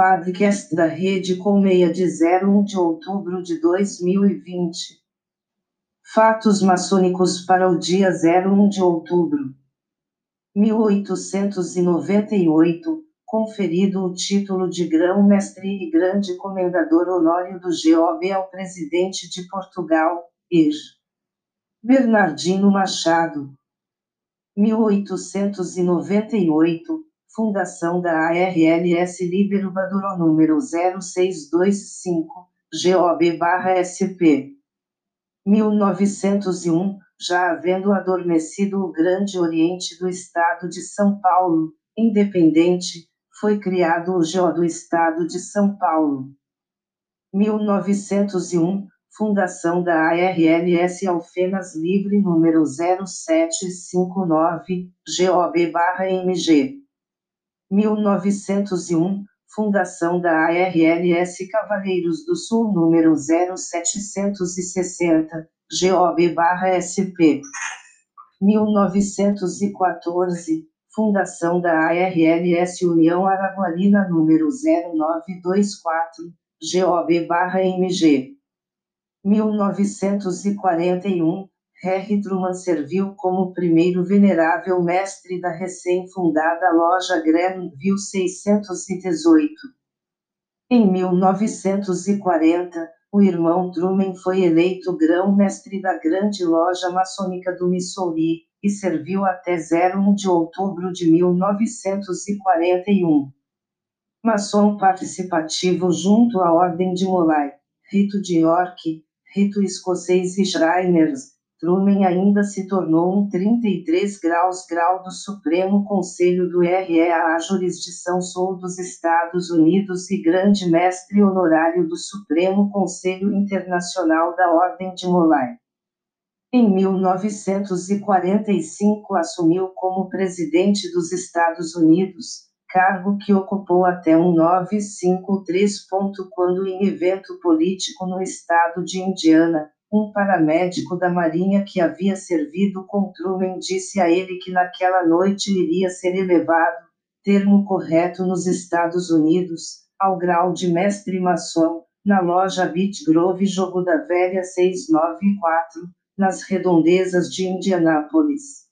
Podcast da Rede Colmeia de 01 de outubro de 2020. Fatos maçônicos para o dia 01 de outubro. 1898, conferido o título de Grão-Mestre e Grande Comendador Honório do GOB ao Presidente de Portugal, Ir. Bernardino Machado. 1898, Fundação da ARLS Libero Baduro número 0625, GOB-SP. 1901, já havendo adormecido o Grande Oriente do Estado de São Paulo, independente, foi criado o GO do Estado de São Paulo. 1901, Fundação da ARLS Alfenas Livre número 0759, GOB-MG. 1901, Fundação da ARLS Cavaleiros do Sul número 0760, GOB-SP. 1914, Fundação da ARLS União Araguarina número 0924, GOB-MG. 1941, Harry Truman serviu como primeiro venerável mestre da recém-fundada loja Grenville 618. Em 1940, o irmão Truman foi eleito grão-mestre da grande loja maçônica do Missouri, e serviu até 01 de outubro de 1941. Maçom participativo junto à Ordem de Molay, Rito de York, Rito escocês e Shriners, Truman ainda se tornou um 33 graus grau do Supremo Conselho do REA a jurisdição sul dos Estados Unidos e grande mestre honorário do Supremo Conselho Internacional da Ordem de Molay. Em 1945 assumiu como presidente dos Estados Unidos, cargo que ocupou até 1953. Quando em evento político no estado de Indiana, um paramédico da Marinha que havia servido com Truman disse a ele que naquela noite iria ser elevado, termo correto nos Estados Unidos, ao grau de mestre maçom, na loja Beach Grove Jogo da Velha 694, nas redondezas de Indianápolis.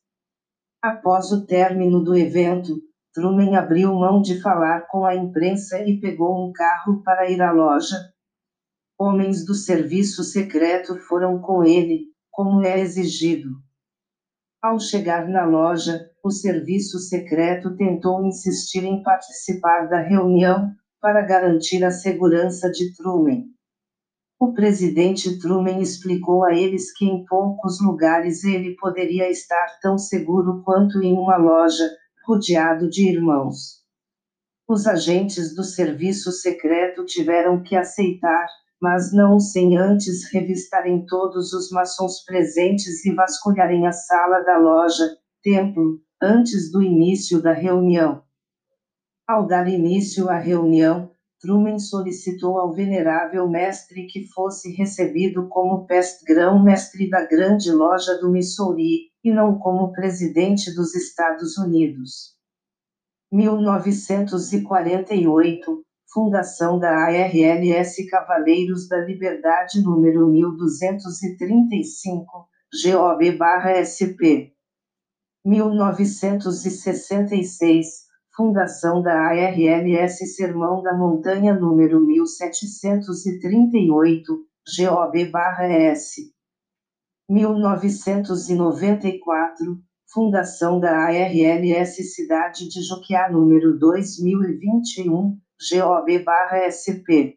Após o término do evento, Truman abriu mão de falar com a imprensa e pegou um carro para ir à loja, Homens do serviço secreto foram com ele, como é exigido. Ao chegar na loja, o serviço secreto tentou insistir em participar da reunião, para garantir a segurança de Truman. O presidente Truman explicou a eles que em poucos lugares ele poderia estar tão seguro quanto em uma loja, rodeado de irmãos. Os agentes do serviço secreto tiveram que aceitar, mas não sem antes revistarem todos os maçons presentes e vasculharem a sala da loja, templo, antes do início da reunião. Ao dar início à reunião, Truman solicitou ao venerável mestre que fosse recebido como pest-grão-mestre da grande loja do Missouri, e não como presidente dos Estados Unidos. 1948, Fundação da ARLS Cavaleiros da Liberdade número 1235, GOB-SP. 1966, Fundação da ARLS Sermão da Montanha número 1738, GOB-S. 1994, Fundação da ARLS Cidade de Joquiá número 2021, GOB-SP.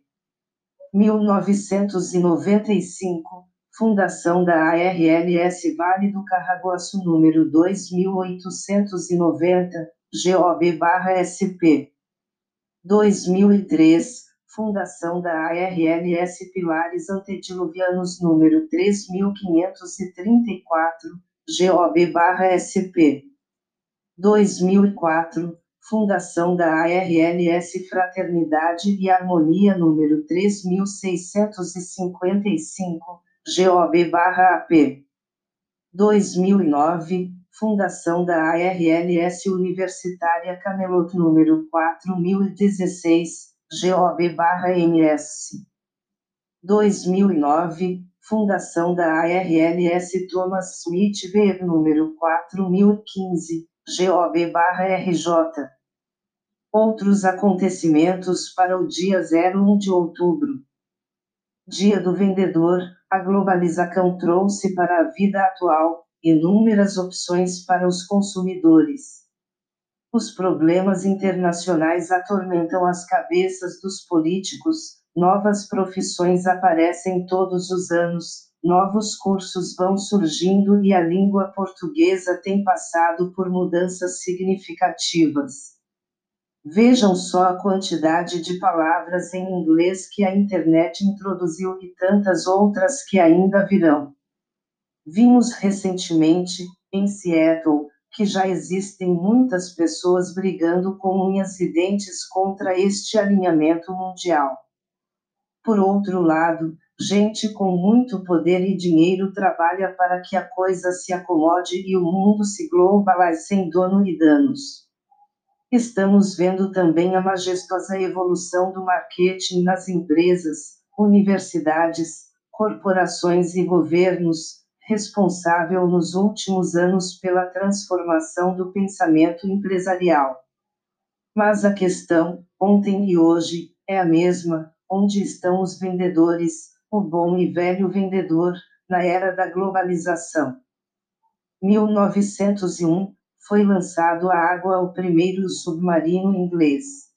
1995, Fundação da ARLS Vale do Carraguaçu número 2890, GOB-SP. 2003, Fundação da ARLS Pilares Antediluvianos número 3534, GOB-SP. 2004, Fundação da ARLS Fraternidade e Harmonia número 3655, GOB-AP. 2009, Fundação da ARLS Universitária Camelot número 4016, GOB/MS. 2009, Fundação da ARLS Thomas Smith Ver número 4015, GOB/RJ. Outros acontecimentos para o dia 01 de outubro. Dia do Vendedor, a globalização trouxe para a vida atual inúmeras opções para os consumidores. Os problemas internacionais atormentam as cabeças dos políticos, novas profissões aparecem todos os anos, novos cursos vão surgindo e a língua portuguesa tem passado por mudanças significativas. Vejam só a quantidade de palavras em inglês que a internet introduziu e tantas outras que ainda virão. Vimos recentemente, em Seattle, que já existem muitas pessoas brigando com unhas e dentes contra este alinhamento mundial. Por outro lado, gente com muito poder e dinheiro trabalha para que a coisa se acomode e o mundo se globalize sem dono e danos. Estamos vendo também a majestosa evolução do marketing nas empresas, universidades, corporações e governos, responsável nos últimos anos pela transformação do pensamento empresarial. Mas a questão, ontem e hoje, é a mesma: onde estão os vendedores, o bom e velho vendedor, na era da globalização? 1901 foi lançado à água o primeiro submarino inglês.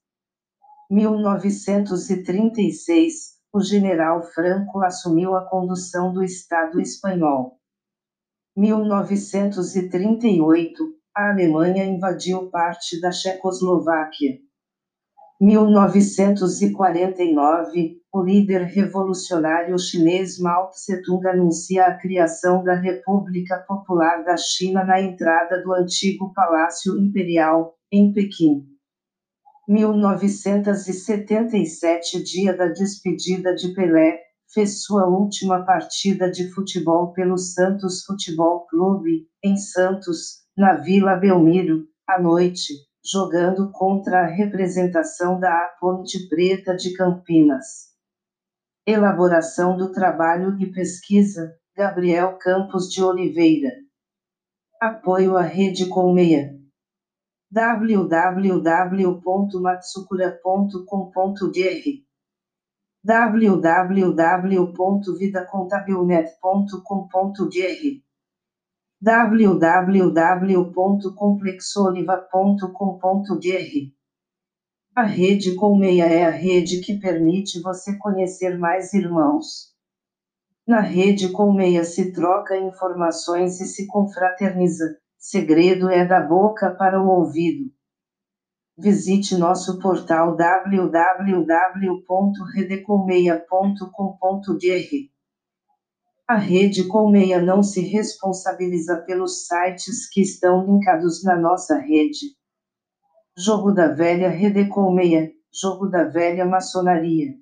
1936, o general Franco assumiu a condução do Estado espanhol. 1938, a Alemanha invadiu parte da Checoslováquia. 1949, o líder revolucionário chinês Mao Tse-tung anuncia a criação da República Popular da China na entrada do antigo Palácio Imperial, em Pequim. 1977, dia da despedida de Pelé, fez sua última partida de futebol pelo Santos Futebol Clube, em Santos, na Vila Belmiro, à noite, jogando contra a representação da Ponte Preta de Campinas. Elaboração do trabalho e pesquisa, Gabriel Campos de Oliveira. Apoio à Rede Colmeia. www.matsukura.com.br www.vidacontabilnet.com.br www.complexoliva.com.br A rede Colmeia é a rede que permite você conhecer mais irmãos. Na rede Colmeia se troca informações e se confraterniza. Segredo é da boca para o ouvido. Visite nosso portal www.redecolmeia.com.br a rede Colmeia não se responsabiliza pelos sites que estão linkados na nossa rede. Jogo da Velha Rede Colmeia, Jogo da Velha Maçonaria.